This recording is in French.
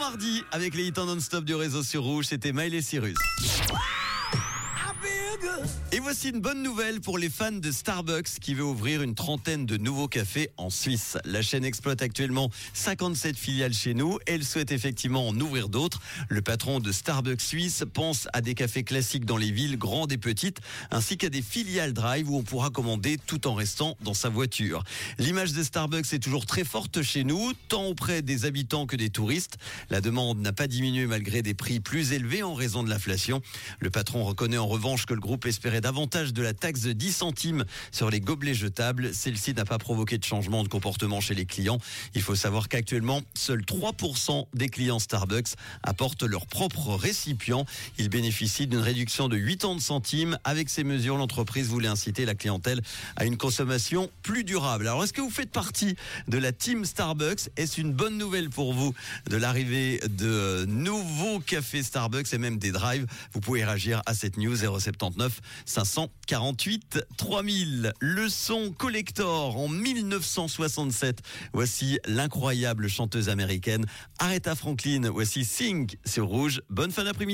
mardi avec les hits non-stop du réseau sur Rouge. C'était Miley Cyrus. Et voici une bonne nouvelle pour les fans de Starbucks qui veut ouvrir une trentaine de nouveaux cafés en Suisse. La chaîne exploite actuellement 57 filiales chez nous elle souhaite effectivement en ouvrir d'autres. Le patron de Starbucks Suisse pense à des cafés classiques dans les villes grandes et petites ainsi qu'à des filiales drive où on pourra commander tout en restant dans sa voiture. L'image de Starbucks est toujours très forte chez nous, tant auprès des habitants que des touristes. La demande n'a pas diminué malgré des prix plus élevés en raison de l'inflation. Le patron reconnaît en revanche que le groupe espérait davantage de la taxe de 10 centimes sur les gobelets jetables. Celle-ci n'a pas provoqué de changement de comportement chez les clients. Il faut savoir qu'actuellement, seuls 3% des clients Starbucks apportent leur propre récipient. Ils bénéficient d'une réduction de 80 centimes. Avec ces mesures, l'entreprise voulait inciter la clientèle à une consommation plus durable. Alors, est-ce que vous faites partie de la team Starbucks? Est-ce une bonne nouvelle pour vous de l'arrivée de nouveaux cafés Starbucks et même des drives? Vous pouvez réagir à cette news 079 548 3000. Le son collector en 1967. Voici l'incroyable chanteuse américaine Aretha Franklin. Voici Sing sur Rouge. Bonne fin d'après-midi.